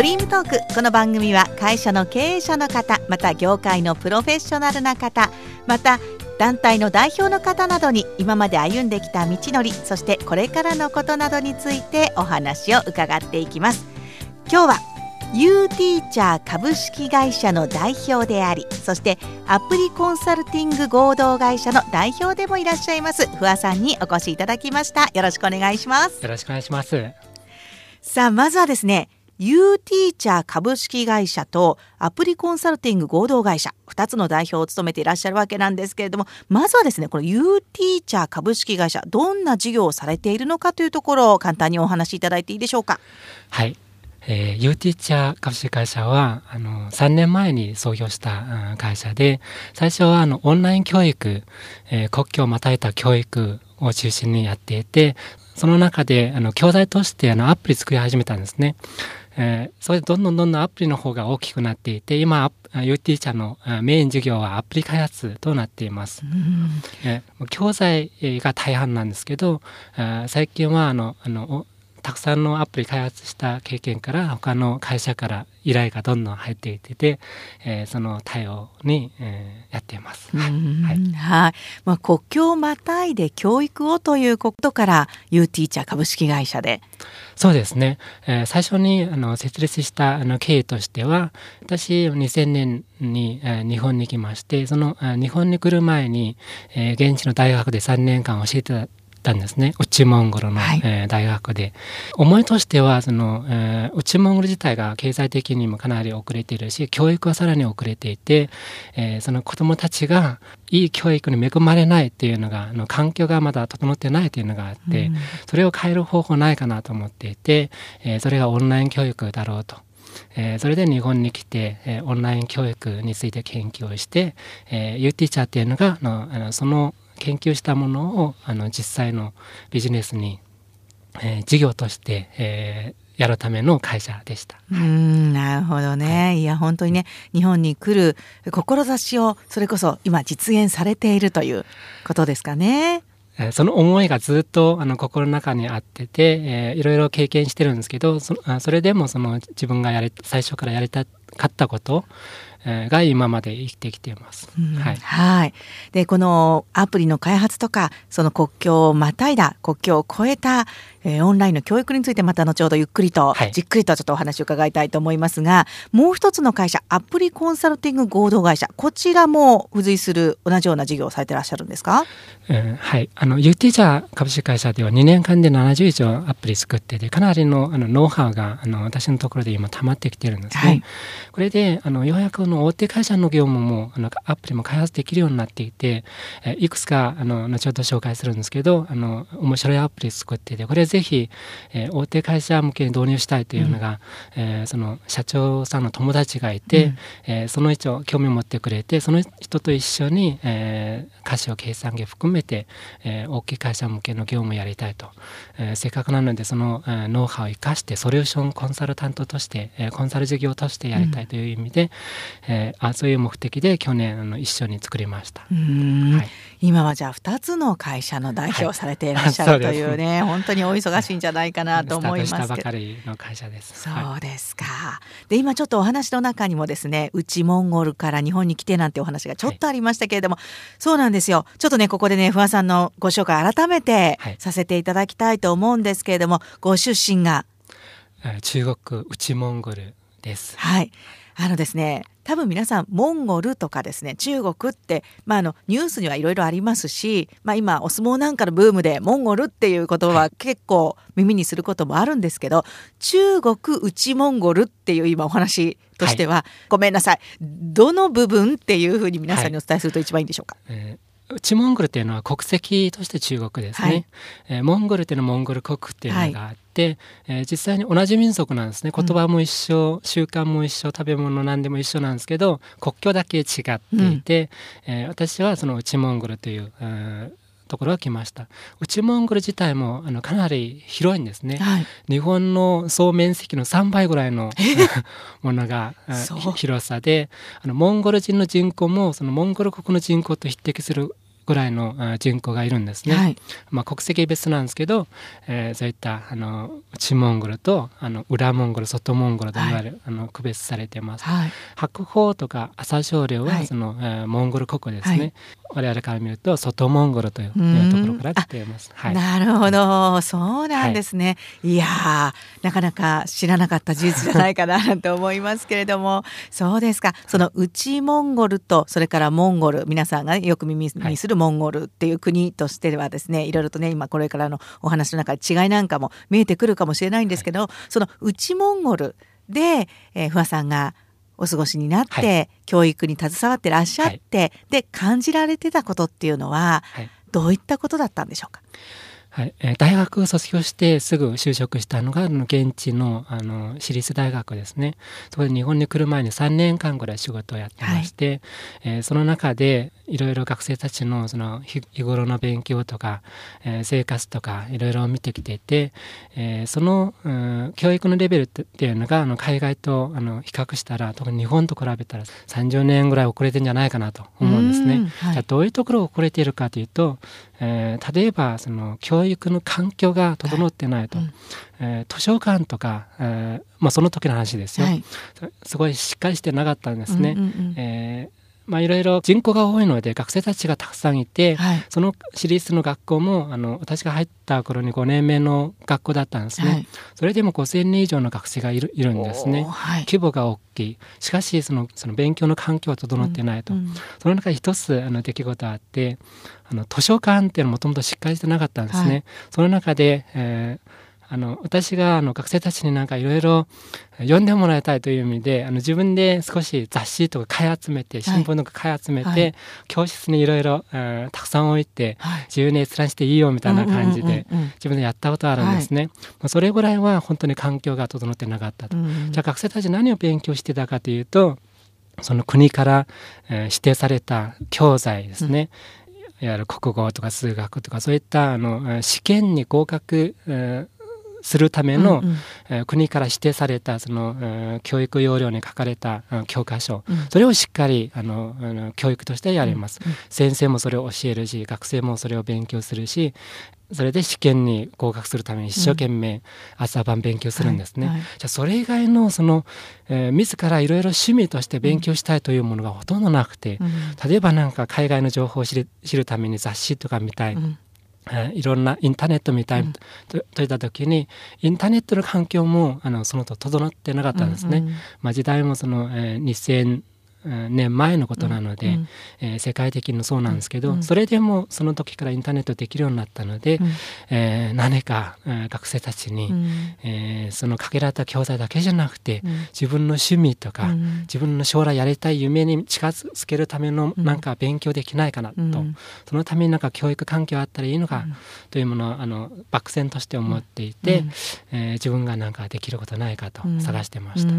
ドリームトークこの番組は会社の経営者の方また業界のプロフェッショナルな方また団体の代表の方などに今まで歩んできた道のりそしてこれからのことなどについてお話を伺っていきます。今日は U ティーチャー株式会社の代表でありそしてアプリコンサルティング合同会社の代表でもいらっしゃいます。不破さんにお越しいただきました。よろしくお願いします。よろしくお願いします。さあまずはですね U ティーチャー株式会社とアプリコンサルティング合同会社2つの代表を務めていらっしゃるわけなんですけれどもまずはですねこの U ティーチャー株式会社どんな事業をされているのかというところを簡単にお話しいただいていいでしょうかはいえー、U ティーチャー株式会社はあの3年前に創業した会社で最初はあのオンライン教育、えー、国境をまたいだ教育を中心にやっていてその中であの教材としてあのアプリ作り始めたんですね。えー、それでどんどんどんどんアプリの方が大きくなっていて今 U ティーチャーのメイン事業はアプリ開発となっています。えー、教材が大半なんですけど最近はあのあのたくさんのアプリ開発した経験から他の会社から依頼がどんどん入っていてて、えー、その対応に、えー、やっています。はい、はい、まあ、国境をまたいで教育をということから U ティーチャー株式会社で。そうですね。えー、最初にあの設立したあの経緯としては、私2000年に、えー、日本に来まして、その日本に来る前に、えー、現地の大学で3年間教えてたんですね。内モンゴルの、はい、えー、大学で。思いとしてはその、えー、内モンゴル自体が経済的にもかなり遅れているし教育はさらに遅れていて、えー、その子どもたちがいい教育に恵まれないっていうのがあの環境がまだ整ってないというのがあって、うん、それを変える方法ないかなと思っていて、えー、それがオンライン教育だろうと。えー、それで日本に来て、えー、オンライン教育について研究をして、えー、ユーティーチャーっていうのがのあのその研究したものをあの実際のビジネスに、えー、事業として、えー、やるための会社でした。うんなるほどね、はい、いや本当にね日本に来る志をそれこそ今実現されているということですかね。その思いがずっとあの心の中にあってて、えー、いろいろ経験してるんですけどそそれでもその自分がやり最初からやりたかったことが今まで生きてきています。うん、はい、はい。でこのアプリの開発とかその国境をまたいだ国境を越えた、えー、オンラインの教育についてまた後ほどゆっくりと、はい、じっくりとちょっとお話を伺いたいと思いますがもう一つの会社アプリコンサルティング合同会社こちらも付随する同じような事業をされていらっしゃるんですか、えー、はい。あの u t ジャー株式会社では2年間で70以上アプリ作っててかなりのあのノウハウがあの私のところで今溜まってきてるんですね。はい、これであのようやくの大手会社の業務もあのアプリも開発できるようになっていて、えいくつかあの後ほど紹介するんですけどあの面白いアプリ作っていてこれぜひ、えー、大手会社向けに導入したいというのが、うん、えー、その社長さんの友達がいて、うん、えー、その人興味を持ってくれてその人と一緒に、えー、歌詞を計算機含めて、えー、大きい会社向けの業務をやりたいと、えー、せっかくなのでその、えー、ノウハウを生かしてソリューションコンサルタントとして、えー、コンサル事業としてやりたいという意味で、うん、えー、あそういう目的で去年あの一緒に作りました。はい、今はじゃあ2つの会社の代表をされていらっしゃる、はい、というね 本当にお忙しいんじゃないかなと思いますけど。ばかりの会社です。そうですか。で今ちょっとお話の中にもですね内モンゴルから日本に来てなんてお話がちょっとありましたけれども、はい、そうなんですよ。ちょっとねここでね不破さんのご紹介改めてさせていただきたいと思うんですけれども、ご出身が？中国内モンゴルです。はい。あのですね多分皆さんモンゴルとかですね中国って、まあ、あのニュースにはいろいろありますし、まあ、今お相撲なんかのブームでモンゴルっていう言葉は結構耳にすることもあるんですけど中国内モンゴルっていう今お話としては、はい、ごめんなさい。どの部分っていうふうに皆さんにお伝えすると一番いいんでしょうか？はいえー内モンゴルっていうのは国籍として中国ですね、はい、えー、モンゴルっていうのはモンゴル国っていうのがあって、はい、えー、実際に同じ民族なんですね。言葉も一緒、うん、習慣も一緒食べ物何でも一緒なんですけど国境だけ違っていて、うん、えー、私はその内モンゴルという、ところが来ました。内モンゴル自体もあのかなり広いんですね、はい、日本の総面積の3倍ぐらいの ものが広さであのモンゴル人の人口もそのモンゴル国の人口と匹敵するぐぐらいの人口がいるんですね。はい、まあ、国籍別なんですけど、えー、そういったあの内モンゴルとあの裏モンゴル外モンゴルといわれる、はい、あの区別されてます。はい、白鵬とか朝青龍はその、はい、えー、モンゴル国ですね。我々から見ると外モンゴルというところから来ています。はい、なるほど、そうなんですね。はい、いやなかなか知らなかった事実じゃないかなと思いますけれども、そうですか。その内モンゴルとそれからモンゴル、皆さんがよく耳にするモンゴルっていう国としてはですね、いろいろとね今これからのお話の中で違いなんかも見えてくるかもしれないんですけど、はい、その内モンゴルで、えー、不破さんがお過ごしになって、はい、教育に携わってらっしゃって、はい、で感じられてたことっていうのは、どういったことだったんでしょうか？はい、えー、大学卒業してすぐ就職したのが現地のあの私立大学ですね。そこで日本に来る前に3年間ぐらい仕事をやってまして、はい、えー、その中でいろいろ学生たちのその日頃の勉強とか、えー、生活とかいろいろ見てきていて、えー、その、うん、教育のレベルっていうのがあの海外とあの比較したら特に日本と比べたら30年ぐらい遅れてんじゃないかなと思うんですね。はい、じゃあどういうところが遅れているかというと、えー、例えばその教育の環境が整ってないと、はい。うん。えー、図書館とか、えーまあ、その時の話ですよ、はい、すごいしっかりしてなかったんですね。うんうんうん、えーまあ、いろいろ人口が多いので学生たちがたくさんいて、はい、その私立の学校もあの私が入った頃に5年目の学校だったんですね、はい、それでも5,000人以上の学生がいるいるんですね、はい、規模が大きい。しかしそのその勉強の環境は整ってないと、うん。うん、その中で一つあの出来事があってあの図書館っていうのはもともとしっかりしてなかったんですね、その中で、えーあの私があの学生たちになんかいろいろ読んでもらいたいという意味であの自分で少し雑誌とか買い集めて新聞とか買い集めて、はい、教室にいろいろたくさん置いて、はい、自由に閲覧していいよみたいな感じで自分でやったことあるんですね。はい、それぐらいは本当に環境が整ってなかったと。じゃあ学生たち何を勉強してたかというとその国から、えー、指定された教材ですね、うん、いわゆる国語とか数学とかそういったあの試験に合格、えーするための、うんうん、えー、国から指定されたその、えー、教育要領に書かれた、うん、教科書、うん、それをしっかりあのあの教育としてやります、うんうん、先生もそれを教えるし学生もそれを勉強するしそれで試験に合格するために一生懸命朝晩勉強するんですね。はいはい、じゃあそれ以外のその、えー、自らいろいろ趣味として勉強したいというものがほとんどなくて、うん、例えばなんか海外の情報を知る知るために雑誌とか見たい。うんえいろんなインターネットみたいと,、といった時にインターネットの環境もあのそのと整ってなかったんですね。うんうん、まあ、時代もその、えー、2000年前のことなので、うん、えー、世界的にそうなんですけど、うん、それでもその時からインターネットできるようになったので、うん、えー、何か、えー、学生たちに、うん、えー、そのかけられた教材だけじゃなくて、自分の趣味とか、自分の将来やりたい夢に近づけるためのなんか勉強できないかなと、そのためになんか教育環境あったらいいのかというものをあの漠然として思っていて、えー、自分がなんかできることないかと探してました。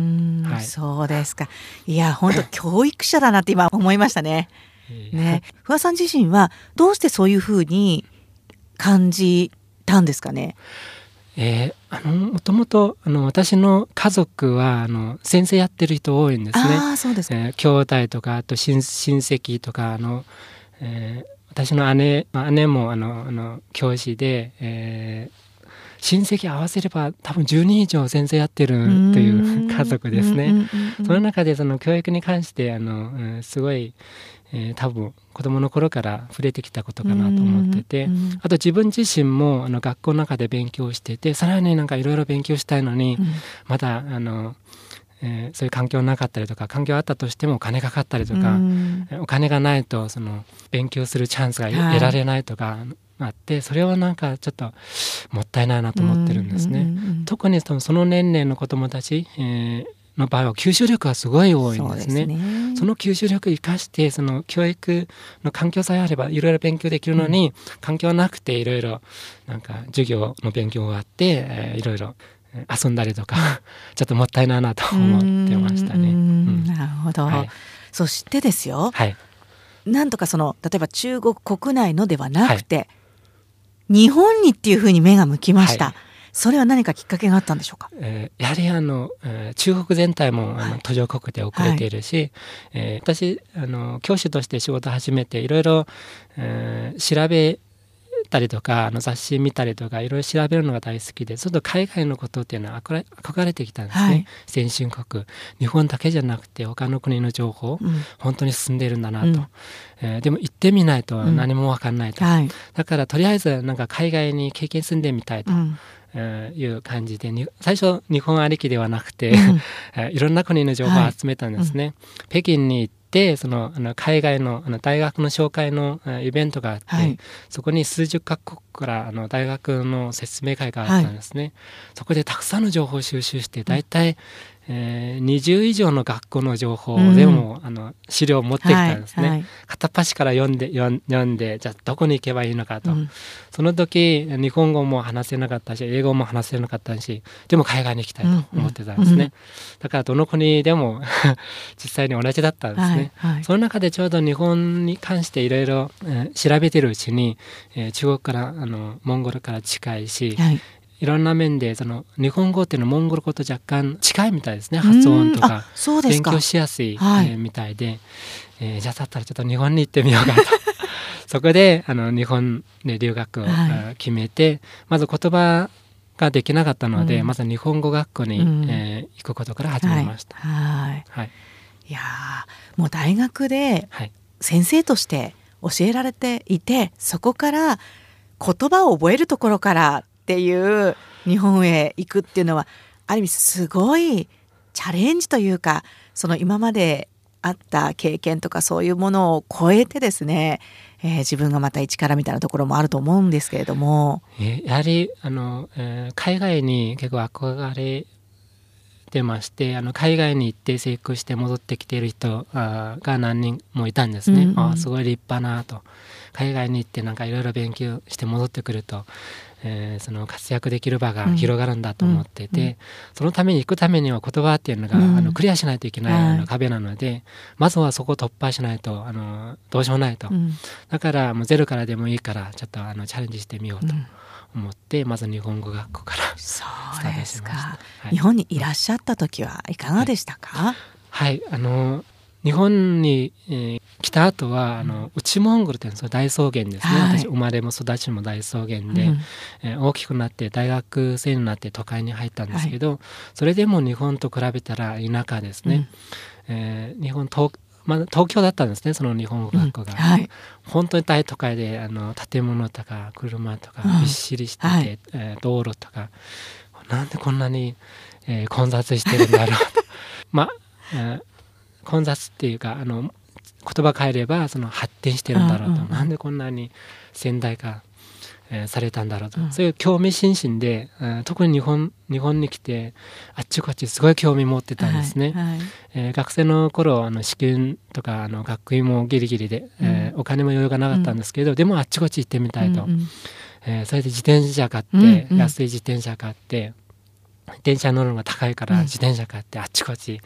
はい、そうですか。いや本当 教育者だなって今思いましたね。ね、不破さん自身はどうしてそういうふうに感じたんですかね？えー、あのもともとあの私の家族はあの先生やってる人多いんですね。あそうです、えー、兄弟とかあと親親戚とかあの、えー、私の姉姉もあのあの教師で、えー、親戚合わせれば多分10人以上先生やってるという家族ですね。その中でその教育に関してあの、うん、すごい、えー、多分子供の頃から触れてきたことかなと思ってて、あと自分自身もあの学校の中で勉強しててさらになんかいろいろ勉強したいのに、うん、まだあのえー、そういう環境なかったりとか環境あったとしてもお金かかったりとか、お金がないとその勉強するチャンスが得られないとか、あってそれはなんかちょっともったいないなと思ってるんですね。特にその年齢の子どもたち、えーの場合は吸収力がすごい多いんですね。そ、ね、の吸収力を生かしてその教育の環境さえあればいろいろ勉強できるのに、うん、環境なくていろいろなんか授業の勉強があって、えー、いろいろ遊んだりとか ちょっともったいないなと思ってましたね。うん、なるほど、はい、そしてですよ、はい、なんとかその例えば中国国内のではなくて、はい日本にっていうふうに目が向きました。はい、それは何かきっかけがあったんでしょうか、えー、やはりあの、えー、中国全体もあの途上国で遅れているし、はい、えー、私あの教師として仕事を始めていろいろ、えー、調べたりとかあの雑誌見たりとかいろいろ調べるのが大好きでちょっと海外のことっていうのは憧れてきたんですね、はい、先進国。日本だけじゃなくて他の国の情報、うん、本当に進んでいるんだなと、うん、えー、でも行ってみないと何も分かんないと、うんはい、だからとりあえずなんか海外に経験住んでみたいと。えいう感じで最初日本ありきではなくて、うん、いろんな国の情報を集めたんですね。はい北京に行ってそのあの海外のあの大学の紹介のイベントがあって、はい、そこに数十カ国からあの大学の説明会があったんですね、はい、そこでたくさんの情報を収集して大体えー、20以上の学校の情報でも、うん、あの資料を持ってきたんですね、はいはい、片っ端から読んで読んでじゃあどこに行けばいいのかと、うん、その時日本語も話せなかったし英語も話せなかったしでも海外に行きたいと思ってたんですね、うん。うん、だからどの国でも 実際に同じだったんですね、はいはい、その中でちょうど日本に関していろいろ調べてるうちに、えー、中国からあのモンゴルから近いし、はいいろんな面でその日本語っていうのはモンゴル語と若干近いみたいですね発音とか。勉強しやすい、はい、えー、みたいで、えー、じゃあだったらちょっと日本に行ってみようかと。そこであの日本で留学を、はい、決めてまず言葉ができなかったので、うん、まず日本語学校に、うん、えー、行くことから始めました。はい、はい、いやもう大学で先生として教えられていてそこから言葉を覚えるところからっていう日本へ行くっていうのはある意味すごいチャレンジというかその今まであった経験とかそういうものを超えてですね、えー、自分がまた一からみたいなところもあると思うんですけれども。やはりあの、えー、海外に結構憧れてましてあの海外に行って成功して戻ってきている人が何人もいたんですね。うんうん、あすごい立派なと海外に行ってなんかいろいろ勉強して戻ってくるとえー、その活躍できる場が広がるんだと思ってて、そのために行くためには言葉っていうのが、あのクリアしないといけないあの壁なので、まずはそこを突破しないとあのどうしようもないと、だからもうゼロからでもいいからちょっとあのチャレンジしてみようと。思ってまず日本語学校からスタートしました、はい、日本にいらっしゃった時はいかがでしたか、はい、はい、あの日本に、えー、来た後はあの内モンゴルっていうのは大草原ですね、はい、私生まれも育ちも大草原で、うん、えー、大きくなって大学生になって都会に入ったんですけど、はい、それでも日本と比べたら田舎ですね、うん、えー、日本東まあ、東京だったんですねその日本語学校が、うん。はい、本当に大都会であの建物とか車とかびっしりしてて、うんはい、えー、道路とか。なんでこんなに、えー、混雑してるんだろう。まあ、えー混雑っていうかあの言葉変えればその発展してるんだろうと、うんうん、なんでこんなに先代化、えー、されたんだろうと、うん、そういう興味津々で、えー、特に日本日本に来てあっちこっちすごい興味持ってたんですね。はいはい、えー、学生の頃あの試験とかあの学位もギリギリで、えー、お金も余裕がなかったんですけど、うん、でもあっちこっち行ってみたいと、うんうん、えー、それで自転車買って、うんうん、安い自転車買って電車乗るのが高いから自転車買ってあっちこっち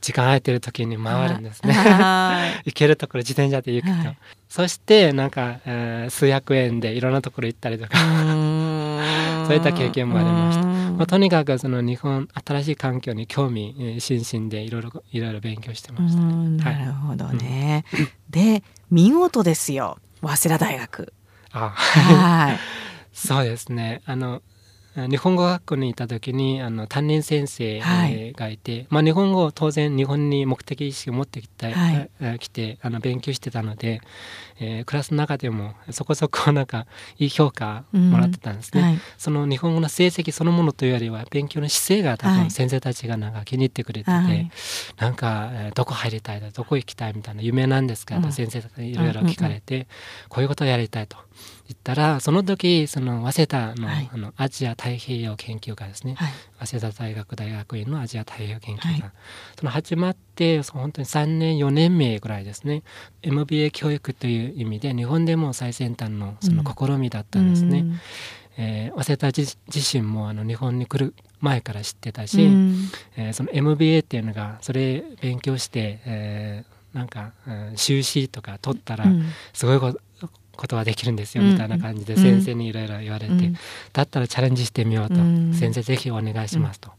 時間空いてる時に回るんですね。行けるところ自転車で行くと、はい、そしてなんか、えー、数百円でいろんなところ行ったりとか そういった経験もありました。まあ、とにかくその日本新しい環境に興味津々でいろいろいろいろ勉強してました。なるほどね。うん、で見事ですよ早稲田大学。あはい。そうですね。あの日本語学校にいた時にあの担任先生がいて、はい、まあ、日本語を当然日本に目的意識を持ってきて,、はい、来てあの勉強してたので、えー、クラスの中でもそこそこなんかいい評価もらってたんですね、うんはい、その日本語の成績そのものというよりは勉強の姿勢が多分先生たちがなんか気に入ってくれてて、はい、なんか、えー、どこ入りたいだどこ行きたいみたいな夢なんですかと先生いろいろ聞かれて、こういうことをやりたいと。言ったらその時その早稲田のはい、あのアジア太平洋研究科ですね、はい、早稲田大学大学院のアジア太平洋研究科、はい、その始まって本当に3年4年目ぐらいですね。MBA 教育という意味で日本でも最先端のその試みだったんですね。うん、えー、早稲田自身もあの日本に来る前から知ってたし、うん、えー、その MBA っていうのがそれ勉強して、えー、なんか、うん、修士とか取ったらすごいことことはできるんですよ、うん。みたいな感じで先生にいろいろ言われて、うん。だったらチャレンジしてみようと、うん。先生ぜひお願いしますと。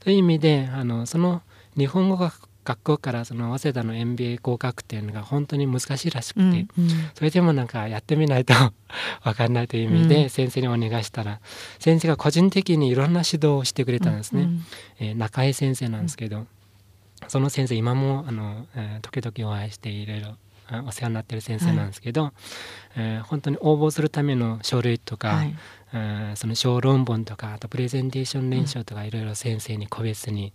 という意味であのその日本語学学校からその早稲田の MBA 合格っていうのが本当に難しいらしくて、うん。うん。それでもなんかやってみないと わかんないという意味でうん。先生にお願いしたら、先生が個人的にいろんな指導をしてくれたんですね。うん。えー中井先生なんですけど、その先生今もあの、えー時々お会いしていろいろあお世話になってる先生なんですけど、えー本当に応募するための書類とか、はい。えーその小論文とかあとプレゼンテーション練習とかいろいろ先生に個別に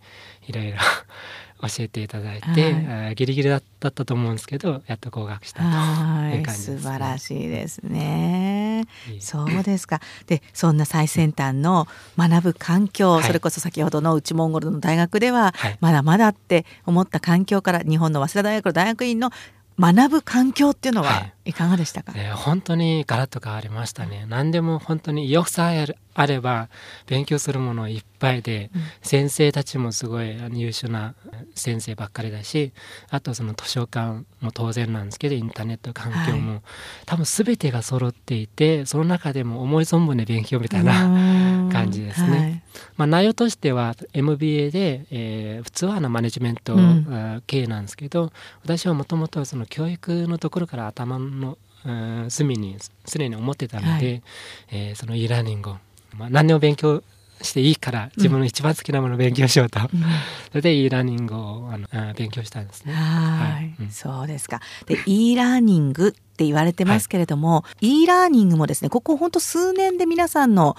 いろいろ 教えていただいて、はい。えーギリギリだったと思うんですけどやっと合格したとはい。いう感じです、ね。素晴らしいですね。いい。そうですか。で、そんな最先端の学ぶ環境、はい。それこそ先ほどの内モンゴルの大学では、はい。まだまだって思った環境から日本の早稲田大学の大学院の学ぶ環境っていうのはいかがでしたか？えー本当にガラッと変わりましたね。何でも本当に意欲さえあれば勉強するものいっぱいで、うん。先生たちもすごい優秀な先生ばっかりだしあとその図書館も当然なんですけどインターネット環境も、多分全てが揃っていてその中でも思い存分で勉強みたいな、感感じですね。まあ、内容としては MBA で、えー普通はあのマネジメント、うん。あー経営なんですけど私はもともとその教育のところから頭のうん隅にすでに思ってたので、はえーその e ラーニングを、まあ、何でも勉強していいから自分の一番好きなものを勉強しようと、うん。それで e ラーニングをあのあー勉強したんですね。はい、うん。そうですか。で、e ラーニングって言われてますけれども、e ラーニングもですね、ここ本当数年で皆さんの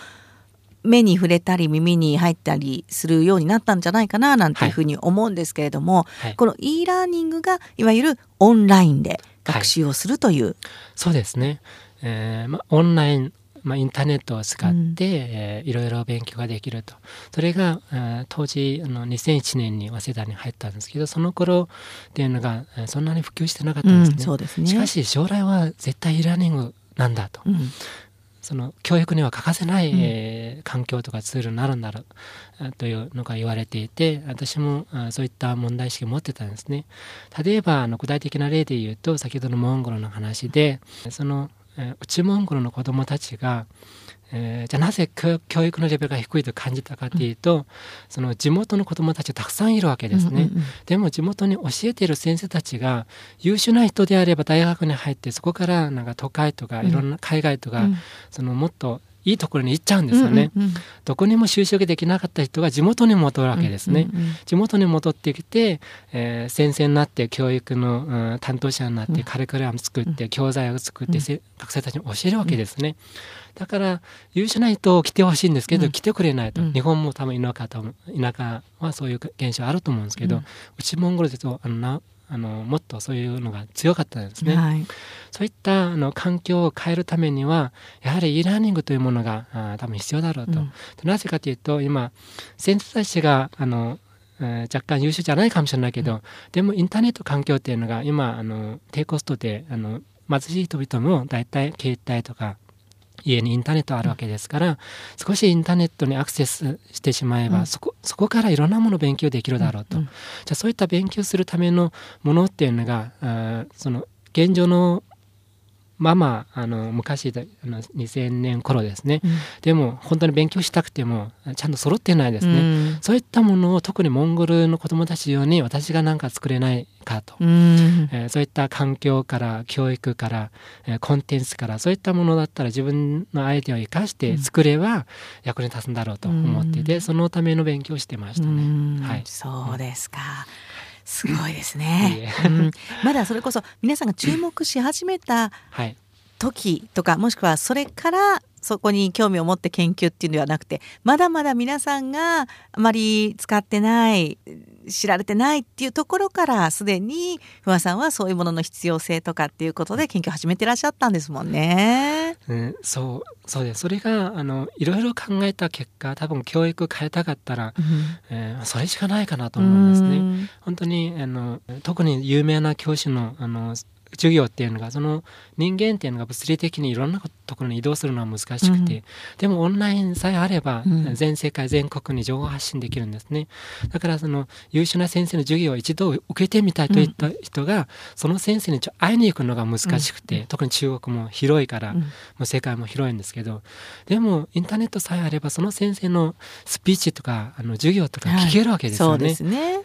目に触れたり耳に入ったりするようになったんじゃないかななんていうふうに思うんですけれども、はい。この e ラーニングがいわゆるオンラインで学習をするという、そうですね、えーまあ、オンライン、まあ、インターネットを使って、うん。えーいろいろ勉強ができると。それが、えー当時あの2001年に早稲田に入ったんですけどその頃っていうのが、えーそんなに普及してなかったうんんですね、そうですね。しかし将来は絶対 e ラーニングなんだと、うんその教育には欠かせない、うん。えー環境とかツールになるんだろうあというのが言われていて私もあそういった問題意識を持ってたんですね。例えばあの具体的な例で言うと先ほどのモンゴルの話でその、えー内モンゴルの子どもたちが、えーじゃあなぜ教教育のレベルが低いと感じたかというと、その地元の子どもたちがたくさんいるわけですね、うんうんうん。でも地元に教えている先生たちが優秀な人であれば大学に入ってそこからなんか都会とかいろんな海外とか、うん。そのもっといいところに行っちゃうんですよね、うんうんうん。どこにも就職できなかった人が地元に戻るわけですね、うんうんうん地元に戻ってきて、えー先生になって教育の、うん担当者になって、うん。カリキュラム作って、教材を作って、学生たちに教えるわけですね、だから優秀な人を来てほしいんですけど、うん。来てくれないと、うん。日本も多分田舎と田舎はそういう現象あると思うんですけど、うん。内モンゴルですとあのなあのもっとそういうのが強かったんですね。はいそういったあの環境を変えるためにはやはり e ラーニングというものがあ多分必要だろうと。うんなぜかというと今先生たちがあの、えー若干優秀じゃないかもしれないけど、でもインターネット環境っていうのが今あの低コストであの貧しい人々も大体携帯とか家にインターネットあるわけですから、少しインターネットにアクセスしてしまえば、うん。そこそこからいろんなものを勉強できるだろうと、うん。じゃあそういった勉強するためのものっていうのがあーその現状のままあの昔であの2000年頃ですね、うん。でも本当に勉強したくてもちゃんと揃ってないですね、うん。そういったものを特にモンゴルの子どもたち用に私が何か作れないかと、うん。えーそういった環境から教育から、えーコンテンツからそういったものだったら自分のアイデアを生かして作れば役に立つんだろうと思っていて、うん。そのための勉強をしてましたね。うん。はい。そうですか。すごいですね。え。うん。まだそれこそ皆さんが注目し始めたはい。時とかもしくはそれからそこに興味を持って研究っていうのではなくてまだまだ皆さんがあまり使ってない知られてないっていうところからすでに不破さんはそういうものの必要性とかっていうことで研究を始めてらっしゃったんですもんね。うん、そうそうですそれがあのいろいろ考えた結果多分教育変えたかったら、えーそれしかないかなと思うんですね。本当にあの特に有名な教師のあの授業っていうのがその人間っていうのが物理的にいろんなところに移動するのは難しくて、うん、でもオンラインさえあれば、全世界全国に情報発信できるんですね。だからその優秀な先生の授業を一度受けてみたいといった人が、その先生に会いに行くのが難しくて、特に中国も広いから、もう世界も広いんですけどでもインターネットさえあればその先生のスピーチとかあの授業とか聞けるわけですよね。はい。ね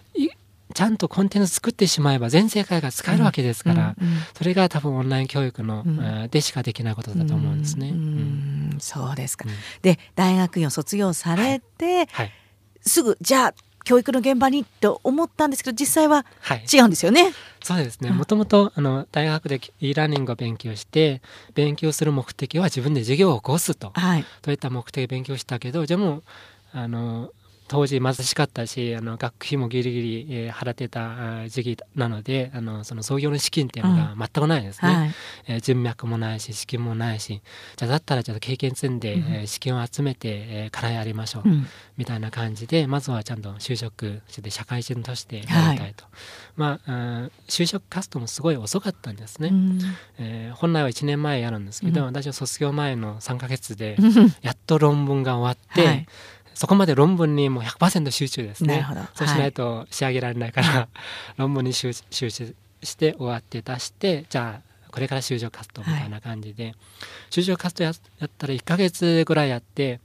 ちゃんとコンテンツ作ってしまえば全世界が使えるわけですから、うんうんうん、それが多分オンライン教育の、うん、でしかできないことだと思うんですね。うん、そうですか、で大学院を卒業されて、はい。はい、すぐじゃあ教育の現場にと思ったんですけど実際は違うんですよね。はい、そうですね。もともとあの大学で e ラーニングを勉強して勉強する目的は自分で授業を起こすと、はい、といった目的で勉強したけどじゃあもうあの当時貧しかったしあの学費もギリギリ、えー、払ってた時期なのであのその創業の資金っていうのが全くないですね、うんはい、えー、人脈もないし資金もないしじゃあだったらちょっと経験積んで、うん、えー、資金を集めて、えー、課題やりましょう、うん、みたいな感じでまずはちゃんと就職して社会人としてやりたいと、はい、まあ就職活動もすごい遅かったんですね、うん、えー、本来は1年前やるんですけど、私は卒業前の3か月で やっと論文が終わって、はいそこまで論文にもう100%集中ですね。そうしないと仕上げられないから、はい、論文に集中して終わって出してじゃあこれから就職活動みたいな感じで、はい、就職活動やったら1か月ぐらいやって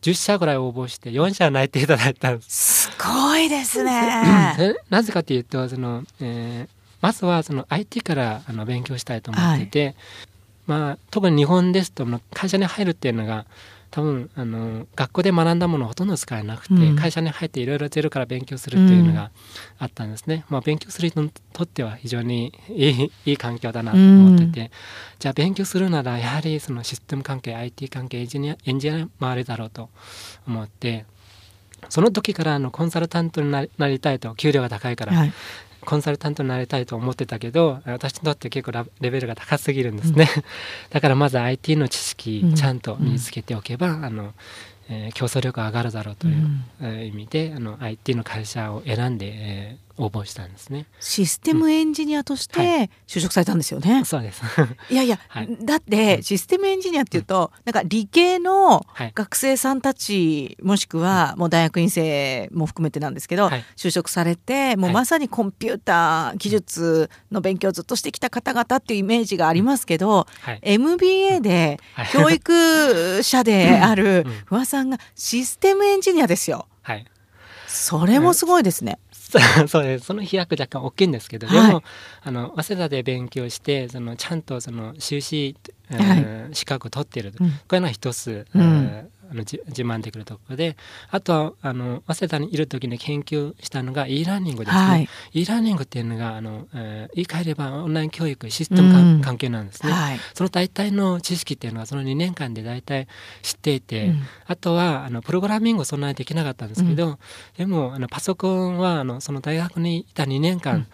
10社ぐらい応募して4社内定いただいたんです。すごいですね。なぜかというとその、えー、まずはその IT からあの勉強したいと思ってて、はい、まあ、特に日本ですと会社に入るっていうのが多分あの学校で学んだものほとんど使えなくて、うん、会社に入っていろいろゼロから勉強するというのがあったんですね。うん、まあ、勉強する人にとっては非常にいい いい環境だなと思ってて、うん、じゃあ勉強するならやはりそのシステム関係 IT 関係エンジニアエンジニア周りだろうと思って。その時からあのコンサルタントになりたいと給料が高いから、はい、コンサルタントになりたいと思ってたけど私にとって結構レベルが高すぎるんですね、うん、だからまず IT の知識ちゃんと身につけておけば、うん、あのえー、競争力が上がるだろうという、うん、意味であの IT の会社を選んで、えー、応募したんですね。システムエンジニアとして就職されたんですよね、うんはい、そうです。いやいや、はい、だってシステムエンジニアっていうと、うん、なんか理系の学生さんたち、もしくはもう大学院生も含めてなんですけど、はい、就職されてもうまさにコンピューター技術の勉強をずっとしてきた方々っていうイメージがありますけど、はい、MBA で教育者である不破さんがシステムエンジニアですよ。はい、それもすごいですね。そうです。その飛躍若干大きいんですけど、はい、でもあの早稲田で勉強してそのちゃんとその修士、はい、資格を取っている、うん、こういうのは一つ、うんあの自慢できるところであとはあの早稲田にいる時に研究したのが e ラーニングですね、はい、e ラーニングっていうのがあの、えー、言い換えればオンライン教育システム、うん、関係なんですね、はい、その大体の知識っていうのはその2年間で大体知っていて、うん、あとはあのプログラミングそんなにできなかったんですけど、うん、でもあのパソコンはあのその大学にいた2年間、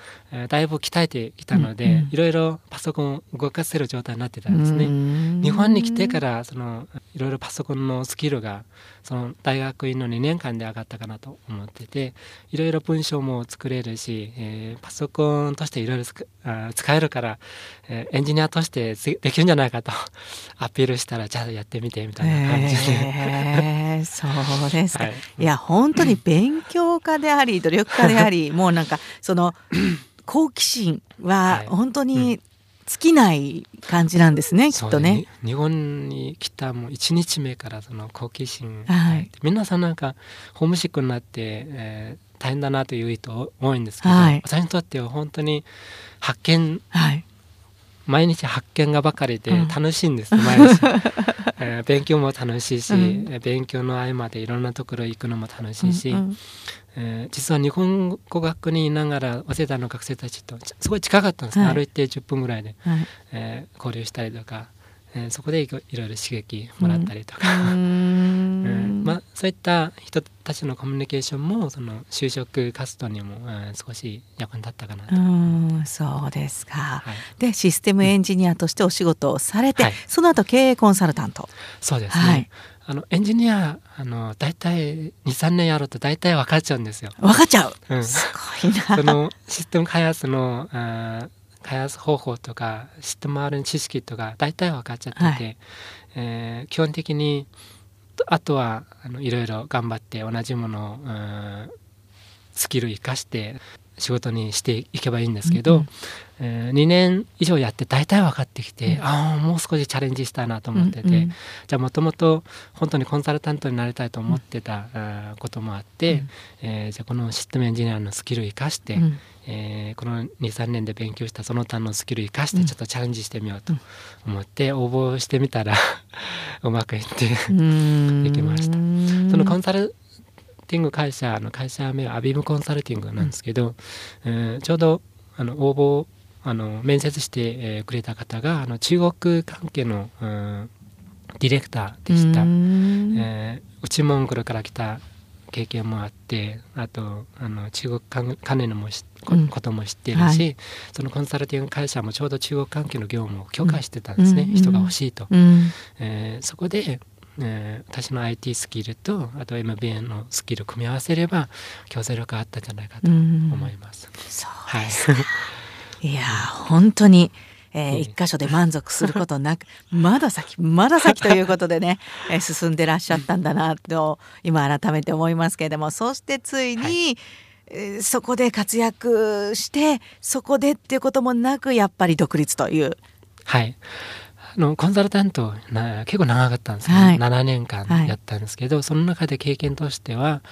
だいぶ鍛えてきたので、いろいろパソコンを動かせる状態になってたんですね、日本に来てからそのいろいろパソコンのスキルがその大学院の2年間で上がったかなと思ってていろいろ文章も作れるし、えー、パソコンとしていろいろ使えるから、えー、エンジニアとしてできるんじゃないかと アピールしたらじゃあやってみてみたいな感じで、えー、そうですか、はい、いや本当に勉強家であり努力家でありもうなんかその 好奇心は本当に尽きない感じなんですね、きっとね。日本に来たもう1日目からその好奇心、はい、皆さんなんかホームシックになって、えー、大変だなという人多いんですけど、はい、私にとっては本当に発見、はい、毎日発見がばかりで楽しいんです、うん、毎日、えー、勉強も楽しいし、うん、勉強の合間でいろんなところ行くのも楽しいし、うんうん、えー、実は日本語学にいながら早稲田の学生たちとすごい近かったんですね、はい、歩いて10分ぐらいで、はい、えー、交流したりとか、えー、そこでいろいろ刺激もらったりとか、うん、まあ、そういった人たちのコミュニケーションもその就職活動にも、うん、少し役に立ったかなと。うん。そうですか、はい、でシステムエンジニアとしてお仕事をされて、その後経営コンサルタント。そうですね、あのエンジニアあの大体23年やると大体分かっちゃうんですよ。分かっちゃう、うん、すごいな。そのシステム開発のあ開発方法とか知って回る知識とか大体分かっちゃってて、はい、えー、基本的にあとはあのいろいろ頑張って同じものを、うん、スキル生かして仕事にしていけばいいんですけど、うん、えー、2年以上やって大体分かってきて、うん、ああもう少しチャレンジしたいなと思ってて、うんうん、じゃあもともと本当にコンサルタントになりたいと思ってた、うん、こともあって、うん、えー、じゃあこのシステムエンジニアのスキルを生かして、うん、えー、この23年で勉強したその他のスキルを生かしてちょっとチャレンジしてみようと思って応募してみたら うまくいってできました。そのコンサルティング会社の会社名はアビムコンサルティングなんですけど、うん、えー、ちょうどあの応募あの面接して、えー、くれた方があの中国関係の、うん、ディレクターでした。えー、内モンゴルから来た経験もあってあとあの中国関連のもことも知ってるし、はい、そのコンサルティング会社もちょうど中国関係の業務を許可してたんですね、うん、人が欲しいと。うん、えー、そこでえー、私の IT スキルとあと MBA のスキルを組み合わせれば競争力あったんじゃないかと思います。うはい、いや本当にえー、一箇所で満足することなく まだ先まだ先ということでね、えー、進んでらっしゃったんだなと今改めて思いますけれどもそしてついに、はい。えー、そこで活躍してそこでっていうこともなくやっぱり独立という。はい。あのコンサルタントな結構長かったんですね、はい、7年間やったんですけど、はい、その中で経験としては、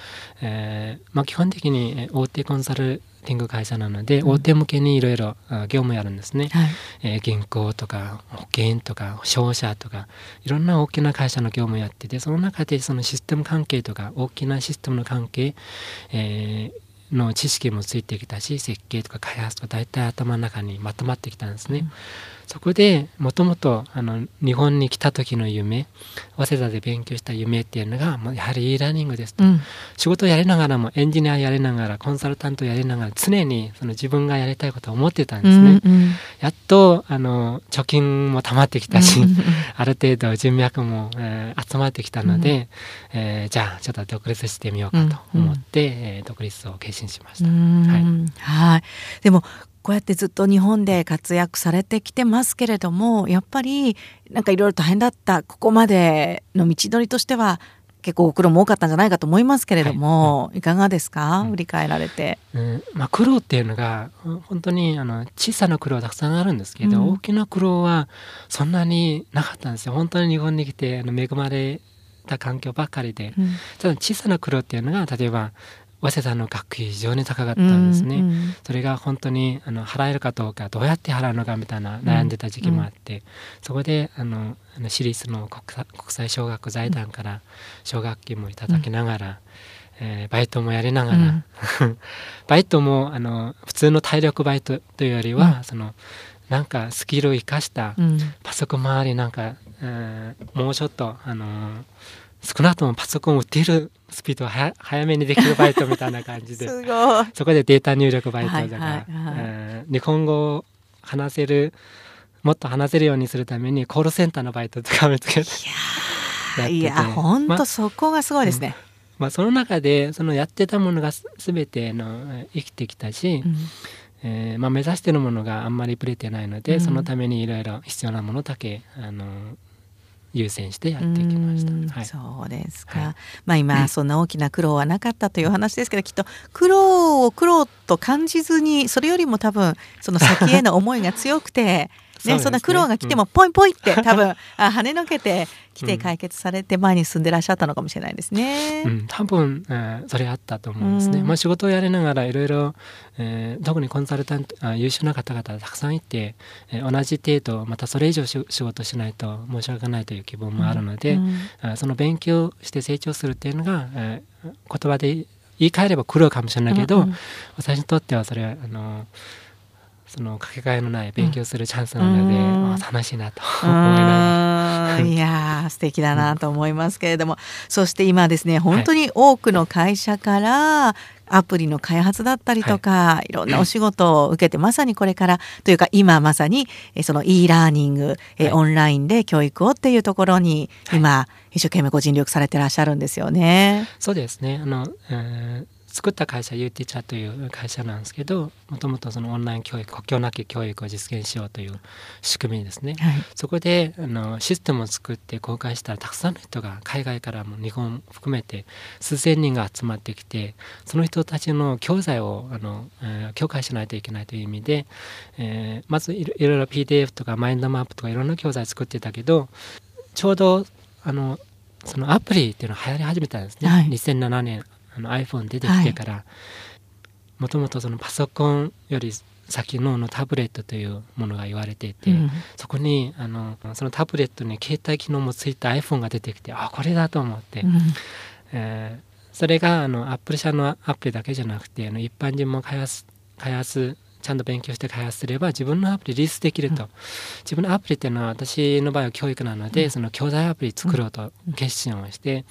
えーまあ、基本的に大手コンサルティング会社なので、うん、大手向けにいろいろ業務やるんですね、はい、えー、銀行とか保険とか商社とかいろんな大きな会社の業務やっててその中でそのシステム関係とか大きなシステムの関係、えー、の知識もついてきたし設計とか開発とか大体頭の中にまとまってきたんですね。うんそこでもともと日本に来た時の夢早稲田で勉強した夢っていうのがやはり e ラーニングですと、うん、仕事をやりながらもエンジニアやりながらコンサルタントやりながら常にその自分がやりたいことを思ってたんですね。うんうん、やっとあの貯金も溜まってきたし、うんうん、ある程度人脈も、えー、集まってきたので、うん、えー、じゃあちょっと独立してみようかと思って、うんうん、えー、独立を決心しました。はい、はい。でもこうやってずっと日本で活躍されてきてますけれどもやっぱりなんかいろいろ大変だったここまでの道のりとしては結構苦労も多かったんじゃないかと思いますけれども、はい、い。かがですか、うん、振り返られて。うん。まあ、苦労っていうのが本当にあの小さな苦労たくさんあるんですけど、うん、大きな苦労はそんなになかったんですよ。本当に日本に来てあの恵まれた環境ばっかりで、うん、ただ小さな苦労っていうのが例えば早稲田の学費非常に高かったんですね、うんうん、それが本当にあの払えるかどうかどうやって払うのかみたいな悩んでた時期もあって、うん、そこであの私立の国際小学財団から奨学金もいただきながら、うん、えー、バイトもやりながら、うん、バイトもあの普通の体力バイトというよりは、そのなんかスキルを生かしたパソコン周りなんか、えー、もうちょっとあの少なくともパソコンを打てるスピードを早めにできるバイトみたいな感じで。そこでデータ入力バイトとか、はいはいはい。えー、日本語を話せるもっと話せるようにするためにコールセンターのバイトとか見つけて。いや本当そこがすごいですね。ままあ、その中でそのやってたものが全ての生きてきたし、うん。えーまあ、目指してるものがあんまりぶれてないので、うん、そのためにいろいろ必要なものだけあの優先してやってきました。はい、そうですか。はい、まあ今そんな大きな苦労はなかったという話ですけど、きっと苦労を苦労と感じずに、それよりも多分その先への思いが強くて。ね、そんな苦労が来てもポイポイって 多分、あ跳ねのけて来て解決されて前に進んでらっしゃったのかもしれないですね。うん、多分、えー、それあったと思うんですね。うん、まあ仕事をやりながらいろいろ、えー、特にコンサルタントあ優秀な方々たくさんいて、えー、同じ程度またそれ以上仕事しないと申し訳ないという希望もあるので、うんうん、その勉強して成長するっていうのが、えー、言葉で言い換えれば苦労かもしれないけど、うんうん、私にとってはそれはあのそのかけがえのない勉強するチャンスなので、うん、楽しいなと思います。いや 素敵だなと思いますけれども、うん、そして今ですね本当に多くの会社からアプリの開発だったりとか、はい、いろんなお仕事を受けて、まさにこれからというか今まさにその e ラーニング、はい、オンラインで教育をっていうところに今、一生懸命ご尽力されてらっしゃるんですよね。そうですね。あの、えー作った会社 U ティーチャーという会社なんですけどもともとそのオンライン教育国境なき教育を実現しようという仕組みですね、はい、そこであのシステムを作って公開したらたくさんの人が海外からも日本含めて数千人が集まってきてその人たちの教材をあの、えー、強化しないといけないという意味で、えー、まずいろいろ PDF とかマインドマップとかいろんな教材作ってたけどちょうどあのそのアプリっていうのが流行り始めたんですね、はい、2007年あの iPhone 出てきてからもともとそのパソコンより先ののタブレットというものが言われていて、うん、そこにあのそのタブレットに携帯機能もついた iPhone が出てきてあこれだと思って、うん、えー、それがあのアップル社のアプリだけじゃなくてあの一般人も開発開発ちゃんと勉強して開発すれば自分のアプリリリースできると、うん、自分のアプリっていうのは私の場合は教育なので、うん、その教材アプリ作ろうと決心をして、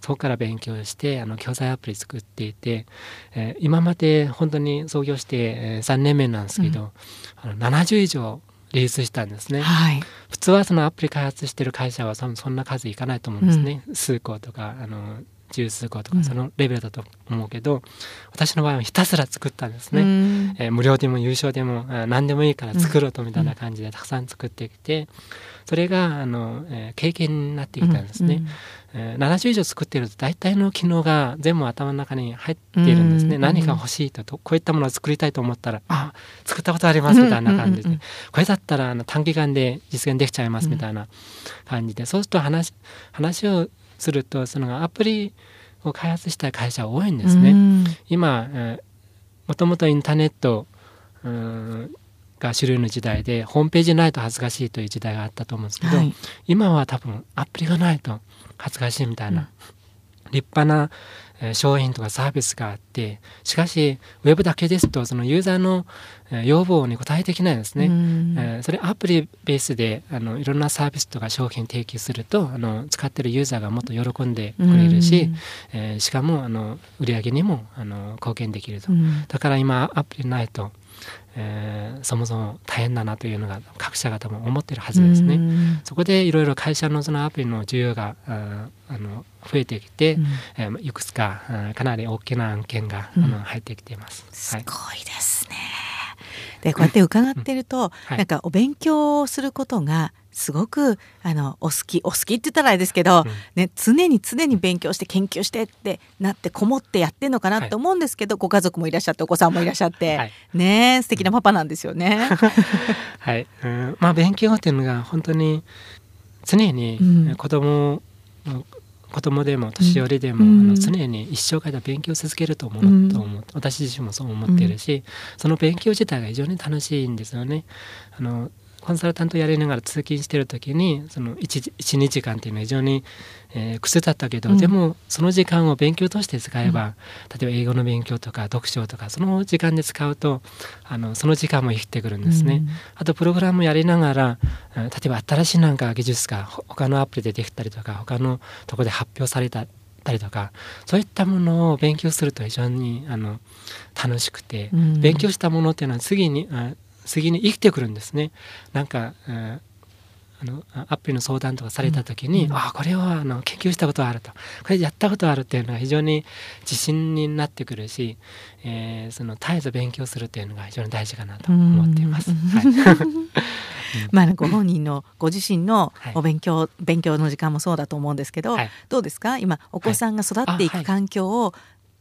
そこから勉強してあの教材アプリ作っていて、えー、今まで本当に創業して、えー、3年目なんですけど、あの70以上リリースしたんですね、はい、普通はそのアプリ開発してる会社はそんな数いかないと思うんですね、数個とかあの十数個とかそのレベルだと思うけど、うん、私の場合はひたすら作ったんですね、うん、えー、無料でも優勝でも何でもいいから作ろうとみたいな感じでたくさん作ってきてそれがあの、えー、経験になってきたんですね、うんえー、70以上作ってると大体の機能が全部頭の中に入っているんですね、何か欲しいとこういったものを作りたいと思ったらあ作ったことありますみたいな感じで、これだったらあの短期間で実現できちゃいますみたいな感じで、そうすると話話をするとそのアプリを開発した会社は多いんですね。今、えー、もともとインターネットが主流の時代でホームページないと恥ずかしいという時代があったと思うんですけど、はい、今は多分アプリがないと恥ずかしいみたいな、うん、立派な商品とかサービスがあってしかしウェブだけですとそのユーザーの要望に応えてきないですね、えそれアプリベースであのいろんなサービスとか商品提供するとあの使ってるユーザーがもっと喜んでくれるし、えしかもあの売り上げにもあの貢献できると、だから今アプリないとえー、そもそも大変だなというのが各社が多分思ってるはずですね。そこでいろいろ会社のそのアプリの需要がああの増えてきて、うん、えー、いくつかかなり大きな案件が、うん、あの入ってきています。すごいですね。でこうやって伺ってると、はい、なんかお勉強することがすごくあのお好きお好きって言ったらあれですけど、うん、ね、常に常に勉強して研究してってなってこもってやってんのかなって思うんですけど、はい、ご家族もいらっしゃってお子さんもいらっしゃって、はい、ね素敵なパパなんですよね。はい、うん、まあ勉強っていうのが本当に常に子供、うん、子供でも年寄りでも、うん、あの常に一生懸命勉強を続けると思うと思う、うん、私自身もそう思っているし、その勉強自体が非常に楽しいんですよね。あのコンサルタントやりながら通勤してる時にその12時間っていうのは非常に、えー、癖だったけど、うん、でもその時間を勉強として使えば、うん、例えば英語の勉強とか読書とかその時間で使うとあのその時間も生きてくるんですね。うん、あとプログラムやりながら例えば新しいなんか技術が他のアプリでできたりとか他のとこで発表されたたりとかそういったものを勉強すると非常にあの楽しくて、勉強したものっていうのは次にあ次に生きてくるんですね。なんか、あのアプリの相談とかされた時に、うん、あこれはあの研究したことがあると。これやったことあるっていうのは非常に自信になってくるし、えー、その絶えず勉強するっていうのが非常に大事かなと思ってい。ます。まあご本人のご自身のお勉強、はい、勉強の時間もそうだと思うんですけど、はい、どうですか？今お子さんが育っていく環境を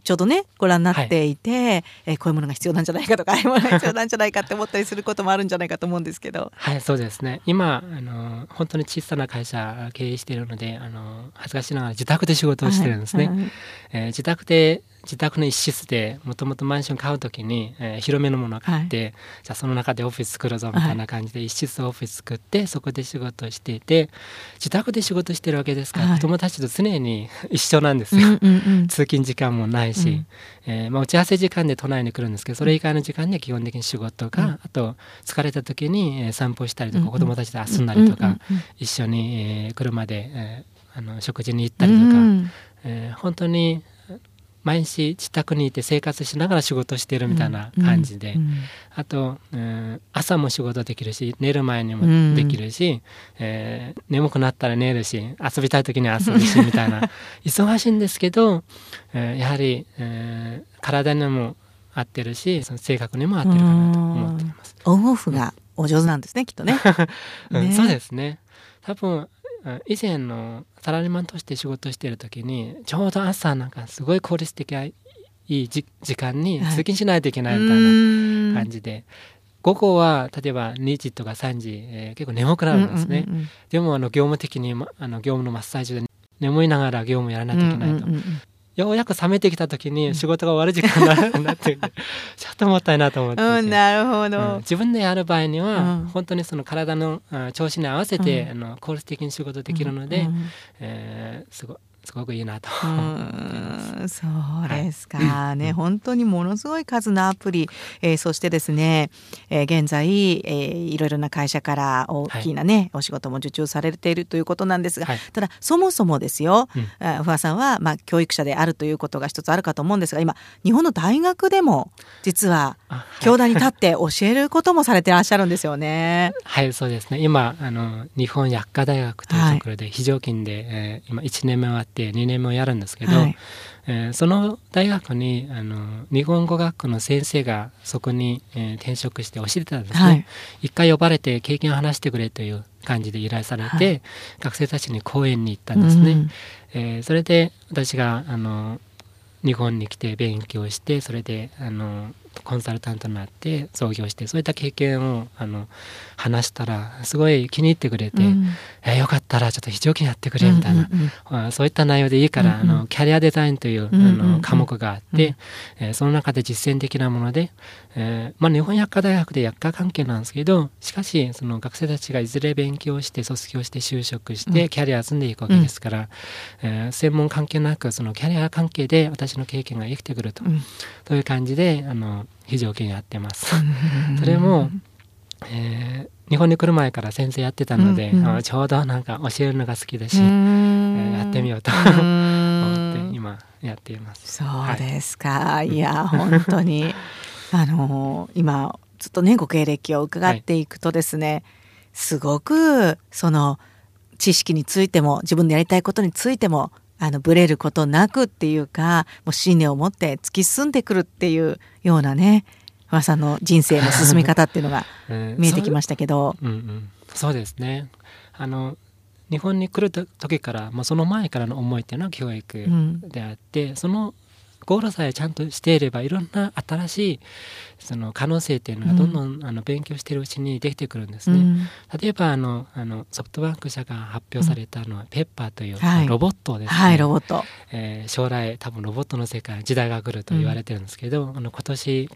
ちょうどねご覧になってい。て、はい、えー、こういうものが必要なんじゃないかとか ああいうものが必要なんじゃないかって思ったりすることもあるんじゃないかと思うんですけど。はいそうですね。今あの本当に小さな会社経営しているのであの恥ずかしながら自宅で仕事をしてるんですね、はいはい、えー、自宅で自宅の一室でもともとマンション買う時に、えー、広めのものを買って、はい、じゃあその中でオフィス作るぞみたいな感じで一室オフィス作ってそこで仕事をしていて自宅で仕事してるわけですか？ら、はい、子供たちと常に 一緒なんですよ、うんうんうん、通勤時間もないし、うん、えー、まあ、打ち合わせ時間で都内に来るんですけどそれ以外の時間には基本的に仕事か、うん、あと疲れた時に、えー、散歩したりとか、うんうん、子供たちと遊んだりとか、うんうんうん、一緒に、えー、車で、えー、あの食事に行ったりとか、うん、えー、本当に毎日自宅にいて生活しながら仕事してるみたいな感じで、あと、うん、朝も仕事できるし寝る前にもできるし、うん、えー、眠くなったら寝るし遊びたい時に遊ぶしみたいな。忙しいんですけど、えー、やはり、えー、体にも合ってるしその性格にも合ってるかなと思っています。オンオフがお上手なんですねきっとね。うん、そうですね。多分以前のサラリーマンとして仕事してる時にちょうど朝なんかすごい効率的いい時間に通勤しないといけないみたいな感じで、はい、午後は例えば2時とか3時、えー、結構眠くなるんですね、うんうんうん、でもあの業務的にあの業務のマッサージで眠いながら業務やらないといけないと、うんうんうんようやく冷めてきた時に仕事が終わる時間になって ちょっともったいなと思って、うん、なるほど、うん、自分でやる場合には、うん、本当にその体の調子に合わせて、あの効率的に仕事できるので、うん、えー、すごすごくいいなと。そうですか、はい、ね、本当にものすごい数のアプリ、えー、そしてですね、えー、現在、えー、いろいろな会社から大きなね、はい、お仕事も受注されているということなんですが、はい、ただそもそもですよ、うん、不破さんは、まあ、教育者であるということが一つあるかと思うんですが今日本の大学でも実は教壇に立って教えることもされていらっしゃるんですよね。はい、そうですね。今あの日本薬科大学というところで非常勤で、えー、今1年目終わってって2年もやるんですけど、はい、えー、その大学にあの日本語学科の先生がそこに、えー、転職して教えてたんですね、はい、一回呼ばれて経験を話してくれという感じで依頼されて、はい、学生たちに講演に行ったんですね、うん、えー、それで私があの日本に来て勉強してそれであのコンサルタントになって創業してそういった経験をあの話したらすごい気に入ってくれて、うん、えよかったらちょっと非常勤やってくれみたいな、うんうん、そういった内容でいいから、うんうん、あのキャリアデザインという、あの科目があって、うん、えー、その中で実践的なもので、えーまあ、日本薬科大学で薬科関係なんですけどしかしその学生たちがいずれ勉強して卒業して就職してキャリア積んでいくわけですから、えー、専門関係なくそのキャリア関係で私の経験が生きてくると、という感じであの非常勤やってます。それも、えー、日本に来る前から先生やってたので、うんうん、ちょうどなんか教えるのが好きだし、えー、やってみようと思って今やっています。そうですか、はい、いや本当に あの今ずっとねご経歴を伺っていくとですね、はい、すごくその知識についても自分でやりたいことについてもあの、ブレることなくっていうか、もう信念を持って突き進んでくるっていうようなね、和さんの人生の進み方っていうのが 見えてきましたけど。うんうん、そうですね。あの、日本に来る時から、まあ、その前からの思いっていうのは教育であって、うん、そのゴールさえちゃんとしていればいろんな新しいその可能性っていうのがどんどん、うん、あの勉強しているうちにできてくるんですね。うん、例えばあのあのソフトバンク社が発表されたのは、ペッパーという、ロボットですね。はい、ロボット、えー、将来多分ロボットの世界時代が来ると言われてるんですけど、あの今年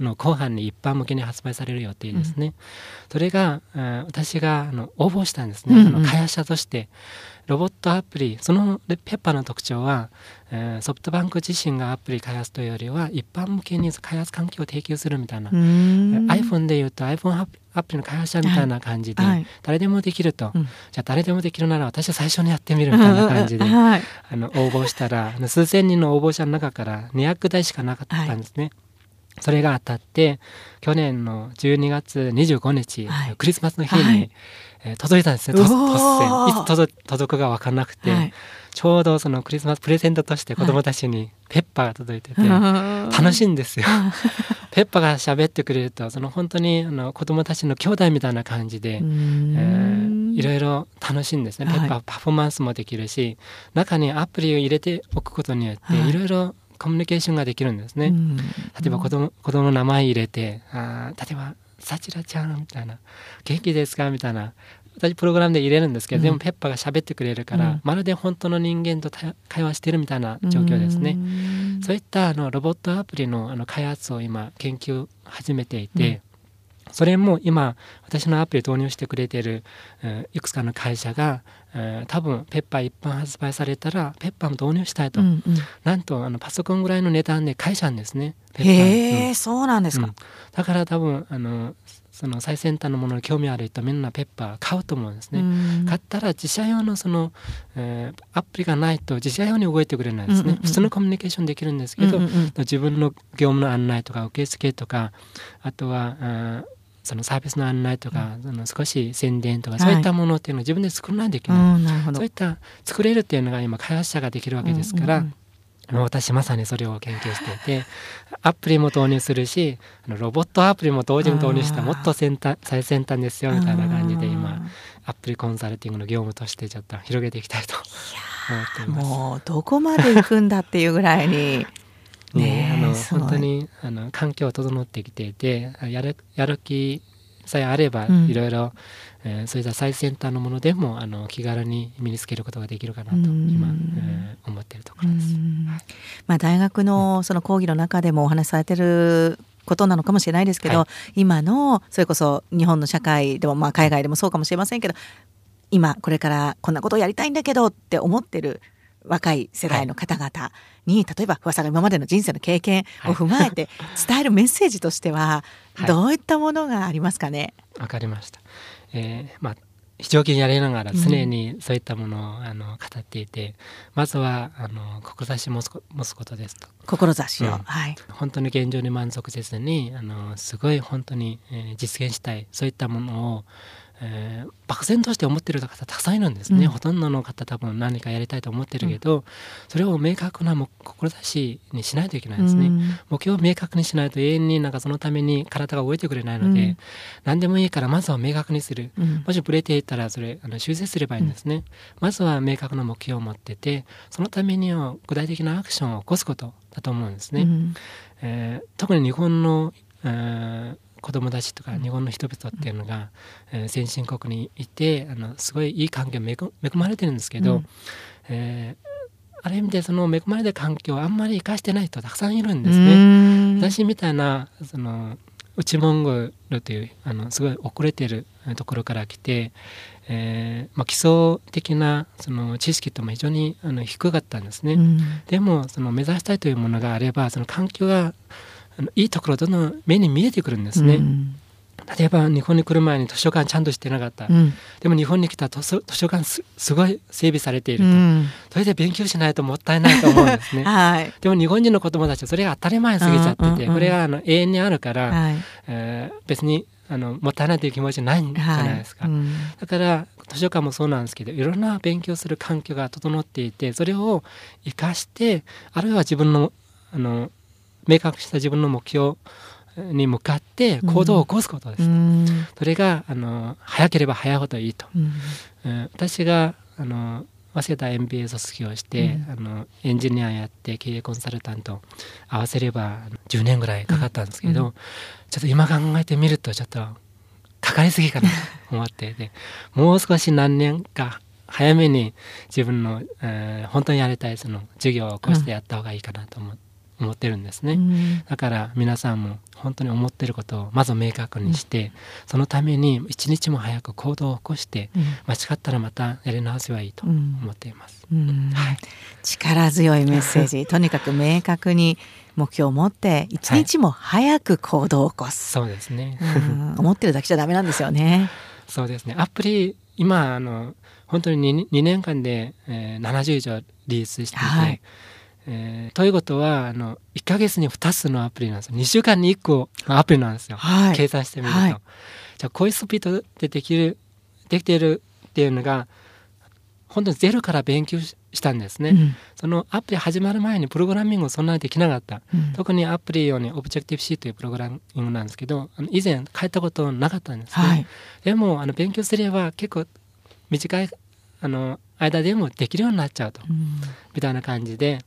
の後半に一般向けに発売される予定ですね。うん、それが私があの応募したんですね、うんうん、あの開発者として。ロボットアプリそのペッパーの特徴は、えー、ソフトバンク自身がアプリ開発というよりは一般向けに開発環境を提供するみたいな。iPhone でいうと iPhone アプリの開発者みたいな感じで、はい、誰でもできると、うん、じゃあ誰でもできるなら私は最初にやってみるみたいな感じで、はい、あの応募したら数千人の応募者の中から200台しかなかったんですね。はい。それが当たって去年の12月25日、はい、クリスマスの日に、はい、えー、届いたんですね。突然。いつ届届くか分からなくて、はい、ちょうどそのクリスマスプレゼントとして子供たちにペッパーが届いてて、楽しいんですよ。ペッパーが喋ってくれるとその本当にあの子供たちの兄弟みたいな感じで、えー、いろいろ楽しいんですね。ペッパーパフォーマンスもできるし中にアプリを入れておくことによっていろいろコミュニケーションができるんですね。例えば子供子供の名前入れてあ例えば「さちらちゃん」みたいな「元気ですか?」みたいな私プログラムで入れるんですけど、うん、でもペッパーが喋ってくれるから、うん、まるで本当の人間と会話してるみたいな状況ですね。うそういったあのロボットアプリのあの開発を今研究始めていて、それも今私のアプリ導入してくれている、いくつかの会社が、えー、多分ペッパー一般発売されたらペッパーも導入したいと、うんうん、なんとあのパソコンぐらいの値段で買えちゃうんですねへえ、うん、そうなんですか、うん、だから多分あのその最先端のものに興味ある人みんなペッパー買うと思うんですね。買ったら自社用のその、えー、アプリがないと自社用に動いてくれないですね、うんうんうん、普通のコミュニケーションできるんですけど、うんうんうん、自分の業務の案内とか受付とかあとはあそのサービスの案内とか、うん、その少し宣伝とか、そういったものっていうのを自分で作らないといけない、はい、そういった作れるっていうのが今開発者ができるわけですから、うんうんうん。私まさにそれを研究していてアプリも導入するしロボットアプリも同時に導入したらもっと先端最先端ですよみたいな感じで今アプリコンサルティングの業務としてちょっと広げていきたいと思っています。もうどこまで行くんだっていうぐらいにねあの本当にあの環境は整ってきていてやるやる気さえあれば、いろいろ、えー、そういった最先端のものでもあの気軽に身につけることができるかなと今、えー、思っているところです。まあ、大学のその講義の中でもお話しされてることなのかもしれないですけど、はい、今のそれこそ日本の社会でもまあ海外でもそうかもしれませんけど今これからこんなことをやりたいんだけどって思ってる若い世代の方々に、はい、例えば不破さんが今までの人生の経験を踏まえて 伝えるメッセージとしては、どういったものがありますかね？わかりました。えー、まあ非常勤やりながら常にそういったものを、あの語っていてまずはあの志持つ持つことですと。志を、うん、はい。本当に現状に満足せずにあのすごい本当に、えー、実現したい。そういったものをえー、漠然として思ってる方たくさんいるんですね、うん、ほとんどの方多分何かやりたいと思ってるけど、うん、それを明確な志にしないといけないですね、うん、目標を明確にしないと永遠になんかそのために体が動いてくれないので、何でもいいからまずは明確にする、もしブレていたらそれあの修正すればいいんですね、まずは明確な目標を持っててそのためには具体的なアクションを起こすことだと思うんですね、えー、特に日本の、えー子供たちとか日本の人々っていうのが、えー、先進国にいてあのすごいいい環境恵まれてるんですけど、うん、えー、ある意味でその恵まれた環境をあんまり生かしてない人たくさんいるんですね。私みたいなその内モンゴルというあのすごい遅れてるところから来て、えーまあ、基礎的なその知識とも非常にあの低かったんですね。うん、でもその目指したいというものがあればその環境がいいところどんどん目に見えてくるんですね。うん。例えば日本に来る前に図書館ちゃんとしてなかった、うん、でも日本に来た図書図書館すごい整備されていると、うん、それで勉強しないともったいないと思うんですね、はい、でも日本人の子供たちはそれが当たり前すぎちゃってて、これがあの永遠にあるから、はい、えー、別にあのもったいないという気持ちないんじゃないですか、はい。うん、だから図書館もそうなんですけどいろんな勉強する環境が整っていてそれを生かしてあるいは自分のあの明確した自分の目標に向かって行動を起こすことです、うん、それがあの早ければ早いほどいいと、うん、私があの早稲田 MBA 卒業して、うん、あのエンジニアやって経営コンサルタント合わせれば10年ぐらいかかったんですけど、ちょっと今考えてみるとちょっとかかりすぎかなと 思ってでもう少し何年か早めに自分の、えー、本当にやりたいその授業を起こしてやった方がいいかなと思って。思ってるんですね、うん、だから皆さんも本当に思ってることをまず明確にして、うん、そのために一日も早く行動を起こして、うん、間違ったらまたやり直せばいいと思っています、はい、力強いメッセージ。とにかく明確に目標を持って一日も早く行動を起こす、はい、そうですね。思ってるだけじゃダメなんですよね。そうですね。アプリ今あの本当に 2, 2年間で、えー、70以上リリースしていて、はいえー、ということはあの1か月に2つのアプリなんですよ。2週間に1個のアプリなんですよ、はい、計算してみると、はい、じゃあこういうスピードでできるできているっていうのが本当にゼロから勉強したんですね、うん、そのアプリ始まる前にプログラミングをそんなにできなかった、うん、特にアプリ用にオブジェクティブ C というプログラミングなんですけど以前書いたことなかったんですね、はい、でもあの勉強すれば結構短いあの間でもできるようになっちゃうと、うん、みたいな感じで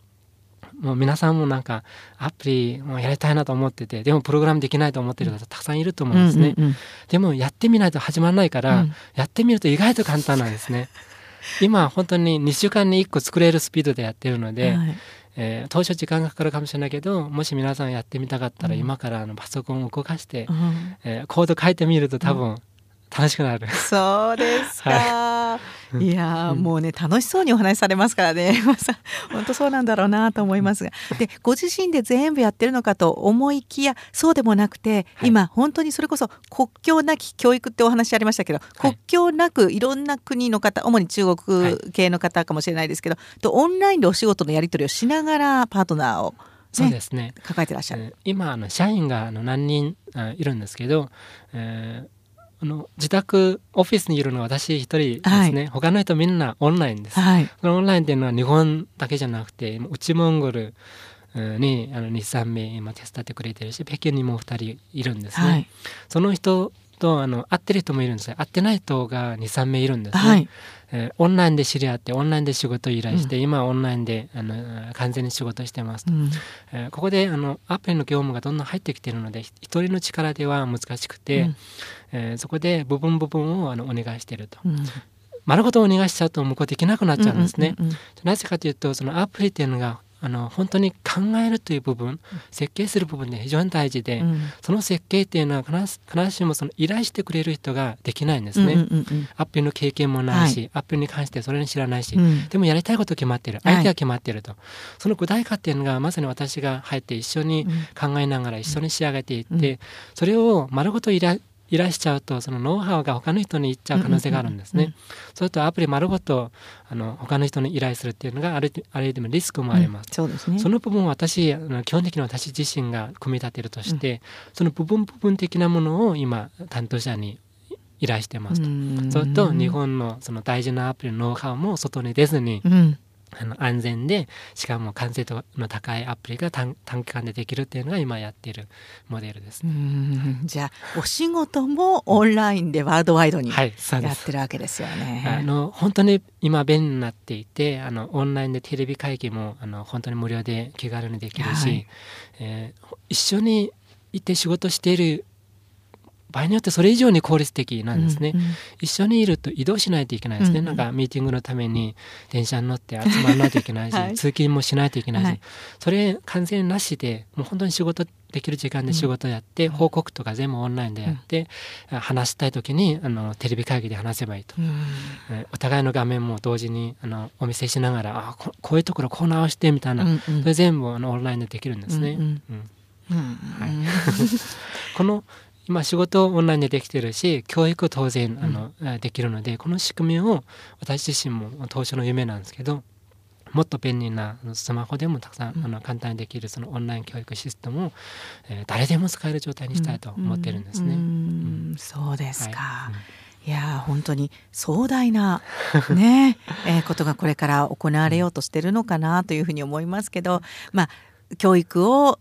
もう皆さんもなんかアプリもやりたいなと思っててでもプログラムできないと思ってる方たくさんいると思うんですね、うんうんうん、でもやってみないと始まらないから、うん、やってみると意外と簡単なんですね。今本当に2週間に1個作れるスピードでやってるので、はい、えー、当初時間がかかるかもしれないけどもし皆さんやってみたかったら、今からあのパソコンを動かして、うん、えー、コード書いてみると多分楽しくなる、そうですか、はいいやもうね楽しそうにお話しされますからね。本当そうなんだろうなと思いますが。でご自身で全部やってるのかと思いきやそうでもなくて、はい、今本当にそれこそ国境なき教育ってお話ありましたけど、はい、国境なくいろんな国の方主に中国系の方かもしれないですけど、とオンラインでお仕事のやり取りをしながらパートナーをそうですね。抱えてらっしゃる、えー、今あの社員があの何人あいるんですけど、えー、あの自宅オフィスにいるのは私一人ですね、はい、他の人みんなオンラインです、はい、そのオンラインっていうのは日本だけじゃなくて内モンゴルにあの23名今手伝ってくれてるし北京にも2人いるんですね、はい、その人とあの会ってる人もいるんです会ってない人が23名いるんですね、はい、えー、オンラインで知り合ってオンラインで仕事依頼して、うん、今オンラインであの完全に仕事してますと、うん、えー、ここであのアプリの業務がどんどん入ってきているので一人の力では難しくて、うん、えー、そこで部分部分をあのお願いしていると。丸ごとお願いしちゃうと向こうできなくなっちゃうんですね。なぜかというとそのアプリっていうのがあの本当に考えるという部分設計する部分で非常に大事で、うん、その設計っていうのは必ずしもその依頼してくれる人ができないんですね、うんうんうん、アップルの経験もないし、はい、アップルに関してそれに知らないし、うん、でもやりたいこと決まってる。相手が決まってると、はい、その具体化っていうのがまさに私が入って一緒に考えながら一緒に仕上げていって、それを丸ごと依頼依頼しちゃうとそのノウハウが他の人に行っちゃう可能性があるんですね。うんうんうん、それとアプリ丸ごとあの他の人に依頼するっていうのがあるある意味リスクもあります。うん、そうですね、その部分を私あの基本的に私自身が組み立てるとして、うん、その部分部分的なものを今担当者に依頼してますと。それと日本のその大事なアプリのノウハウも外に出ずに、うんあの安全でしかも完成度の高いアプリが短短期間でできるっていうのが今やっているモデルです、ね、じゃあお仕事もオンラインでワールドワイドにやってるわけですよね。はい、あの本当に今便利になっていてあのオンラインでテレビ会議もあの本当に無料で気軽にできるし、はい、えー、一緒にいて仕事している場合によってそれ以上に効率的なんですね、うんうん、一緒にいると移動しないといけないですね、うんうん、なんかミーティングのために電車に乗って集まらないといけないし、はい、通勤もしないといけないし、はい、それ完全なしでもう本当に仕事できる時間で仕事やって、うん、報告とか全部オンラインでやって、うん、話したい時にあのテレビ会議で話せばいいと、うん、お互いの画面も同時にあのお見せしながらあここういうところこう直してみたいな、うんうん、それ全部あのオンラインでできるんですね。うん。はい、この今仕事オンラインでできてるし教育当然あの、うん、できるのでこの仕組みを私自身も当初の夢なんですけどもっと便利なスマホでもたくさん、うん、あの簡単にできるそのオンライン教育システムを、えー、誰でも使える状態にしたいと思ってるんですね。うん、そうですか、はい、いや本当に壮大な ね、えー、ことがこれから行われようとしてるのかなというふうに思いますけど、まあ教育を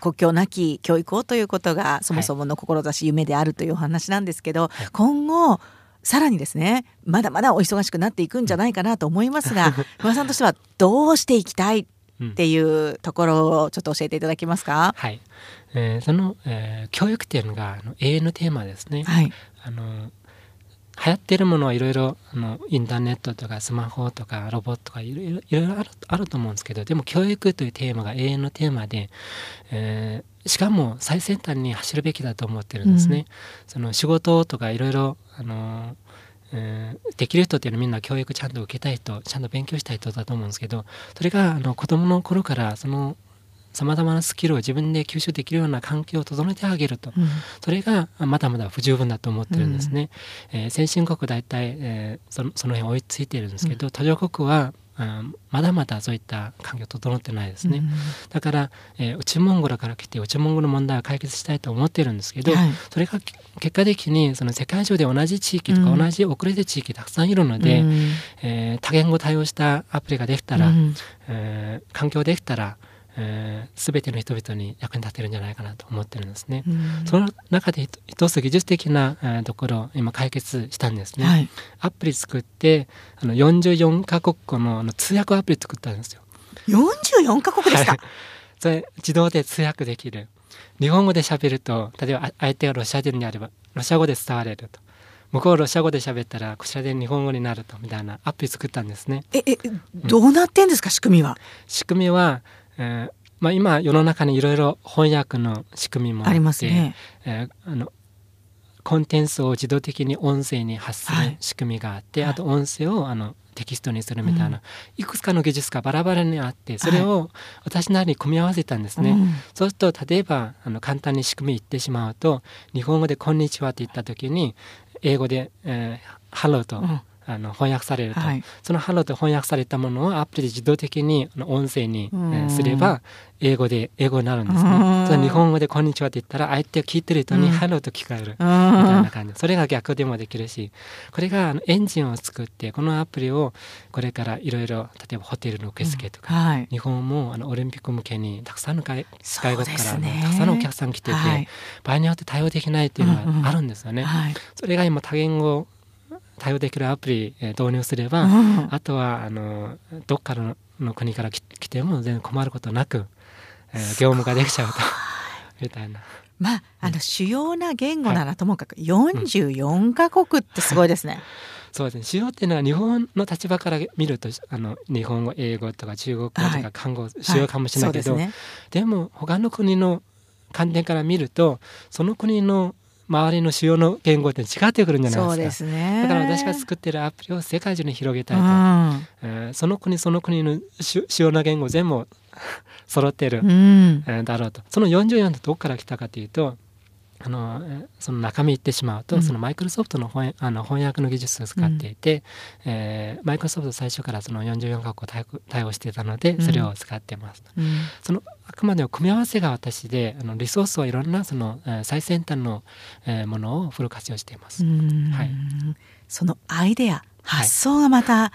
国境なき教育をということがそもそもの志、夢であるというお話なんですけど、はい、今後さらにですねまだまだお忙しくなっていくんじゃないかなと思いますが 不破さんとしてはどうしていきたいっていうところをちょっと教えていただけますか？はい、えー、その、えー、教育っていうのがあの永遠のテーマですね。はい、あの流行ってるものはいろいろあのインターネットとかスマホとかロボットとかいろいろいろいろあるあると思うんですけどでも教育というテーマが永遠のテーマで、えー、しかも最先端に走るべきだと思ってるんですね。うん、その仕事とかいろいろあのえー、できる人っていうのはみんな教育ちゃんと受けたい人ちゃんと勉強したい人だと思うんですけどそれがあの子供の頃からそのさまざまなスキルを自分で吸収できるような環境を整えてあげると、うん、それがまだまだ不十分だと思ってるんですね。うん、えー、先進国大体、えー、そのその辺追いついてるんですけど、途上国はまだまだそういった環境整ってないですね、うん、だから、えー、内モンゴルから来て内モンゴルの問題を解決したいと思ってるんですけど、はい、それが結果的にその世界中で同じ地域とか同じ遅れて地域たくさんいるので、うん、えー、多言語対応したアプリができたら、うん、えー、環境できたらえー、全ての人々に役に立てるんじゃないかなと思ってるんですね。その中で一つ技術的な、えー、ところを今解決したんですね。はい、アプリ作ってあの44カ国語のあの通訳アプリ作ったんですよ。44カ国ですか、はい、それ自動で通訳できる。日本語で喋ると例えば相手がロシア人であればロシア語で伝われると。向こうロシア語で喋ったらこちらで日本語になるとみたいなアプリ作ったんですね。ええどうなってんですか、うん、仕組みは？仕組みはえーまあ、今世の中にいろいろ翻訳の仕組みもあってありますね、えー、あのコンテンツを自動的に音声に発する仕組みがあって、はい、あと音声をあのテキストにするみたいな、うん、いくつかの技術がバラバラにあってそれを私なりに組み合わせたんですね、はい、そうすると例えばあの簡単に仕組み言ってしまうと日本語で「こんにちは」って言った時に英語で「えー、ハロー」と。うんあの翻訳されると、はい、そのハローと翻訳されたものをアプリで自動的に音声に、えー、すれば英語で英語になるんですね。そ日本語で「こんにちは」って言ったら相手を聞いてる人に「ハロー」と聞こえる。みたいな感じ。それが逆でもできるしこれがあのエンジンを作ってこのアプリをこれからいろいろ例えばホテルの受付とか、うん。はい、日本もあのオリンピック向けにたくさんの外外国から、ね、たくさんのお客さん来てて、はい、場合によって対応できないっていうのがあるんですよね。うんうんはい、それが今多言語対応できるアプリ、え導入すれば、うん、あとはあのどっかのの国から来ても全然困ることなく、えー、業務ができちゃうとみたいな。まあ、あの主要な言語ならともかく44か国ってすごいですね。うん、そうですね。主要っていうのは日本の立場から見るとあの日本語英語とか中国語とか韓語、はい、主要かもしれないけど、はい。でね、でも他の国の観点から見るとその国の周りの主要の言語って違ってくるんじゃないですか。すね、だから私が作ってるアプリを世界中に広げたいと、うん、えー、その国その国の主要な言語全部 揃ってる、うん、えー、だろうと。その44ってどこから来たかというとあのその中身言ってしまうと、うん、そのマイクロソフトの翻あの翻訳の技術を使っていて、うん、えー、マイクロソフト最初からその44カ国対対応していたのでそれを使ってます、うん、そのあくまでも組み合わせが私であのリソースはいろんなその、えー、最先端の、えー、ものをフル活用しています、はい、そのアイデア発想がまた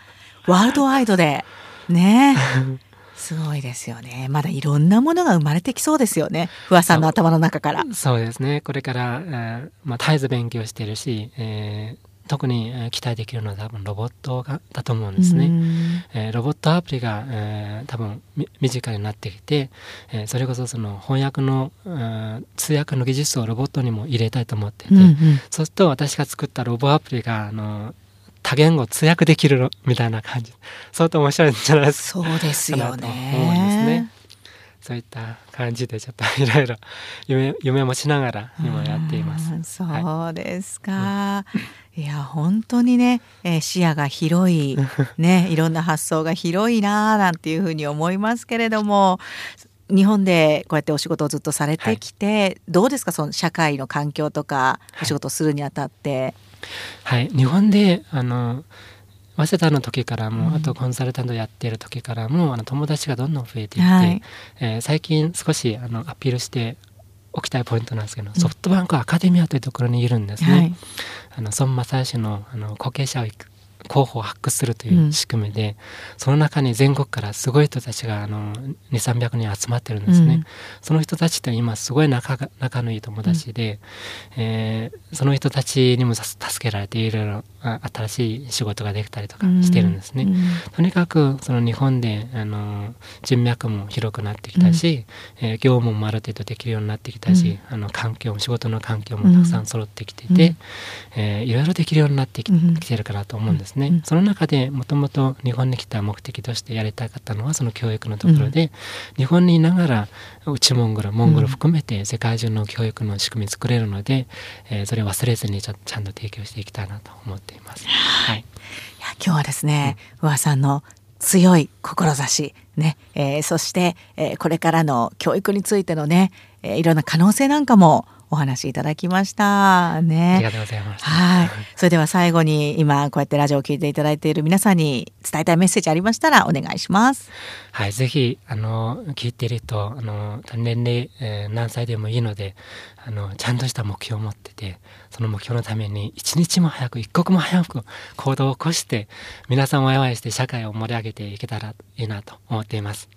ワールドワイドでね すごいですよね。まだいろんなものが生まれてきそうですよね。不破さんの頭の中から。そうですね。これから、えー、まあ、絶えず勉強してるし、えー特に期待できるのは多分ロボットがだと思うんですね。えー、ロボットアプリが、えー、多分身近になってきて、えー、それこそその翻訳の、えー、通訳の技術をロボットにも入れたいと思ってて、うんうん、そうすると私が作ったロボアプリがあの多言語通訳できるみたいな感じ。相当面白いんじゃないですか。そうですよね。ね。そういった感じでちょっといろいろ夢 夢もしながら今やっています。そうですか、はい、いや本当にね、えー、視野が広い ねいろんな発想が広いななんていうふうに思いますけれども日本でこうやってお仕事をずっとされてきて、はい、どうですか？その社会の環境とかお仕事をするにあたって。はい、日本であの早稲田の時からも、うん、あとコンサルタントやってる時からもあの友達がどんどん増えていって、はい、えー、最近少しあのアピールしておきたいポイントなんですけど、うん、ソフトバンクアカデミアというところにいるんですね。はい、あの孫正義のあの後継者を候補を発掘するという仕組みで、うん、その中に全国からすごい人たちがあの2300人集まってるんですね、うん、その人たちって今すごい仲が仲のいい友達で、うん、えー、その人たちにも助けられていろいろ新しい仕事ができたりとかしてるんですね、とにかくその日本であの人脈も広くなってきたし、うん、えー、業務もある程度できるようになってきたし、あの環境も仕事の環境もたくさん揃ってきてて、うん、えー、いろいろできるようになってき,、てるかなと思うんですね、うん、その中でもともと日本に来た目的としてやりたかったのはその教育のところで、うん、日本にいながら内モンゴルモンゴル含めて世界中の教育の仕組み作れるので、えー、それを忘れずにちゃんと提供していきたいなと思っています。はい、いや今日はですね、うん、上さんの強い志ね、えー、そして、えー、これからの教育についてのね、えー、いろんな可能性なんかもお話いただきましたね。ありがとうございます。はい。それでは最後に今こうやってラジオを聞いていただいている皆さんに伝えたいメッセージありましたらお願いします。はい、ぜひあの聞いているとあの年齢、えー、何歳でもいいのであのちゃんとした目標を持っててその目標のために一日も早く一刻も早く行動を起こして皆さんをワイワイして社会を盛り上げていけたらいいなと思っています。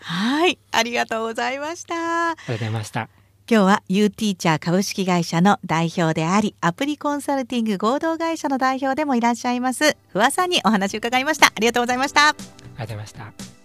はい、ありがとうございました。ありがとうございました。今日は U ティーチャー株式会社の代表であり、アプリコンサルティング合同会社の代表でもいらっしゃいます、不破さんにお話を伺いました。ありがとうございました。ありがとうございました。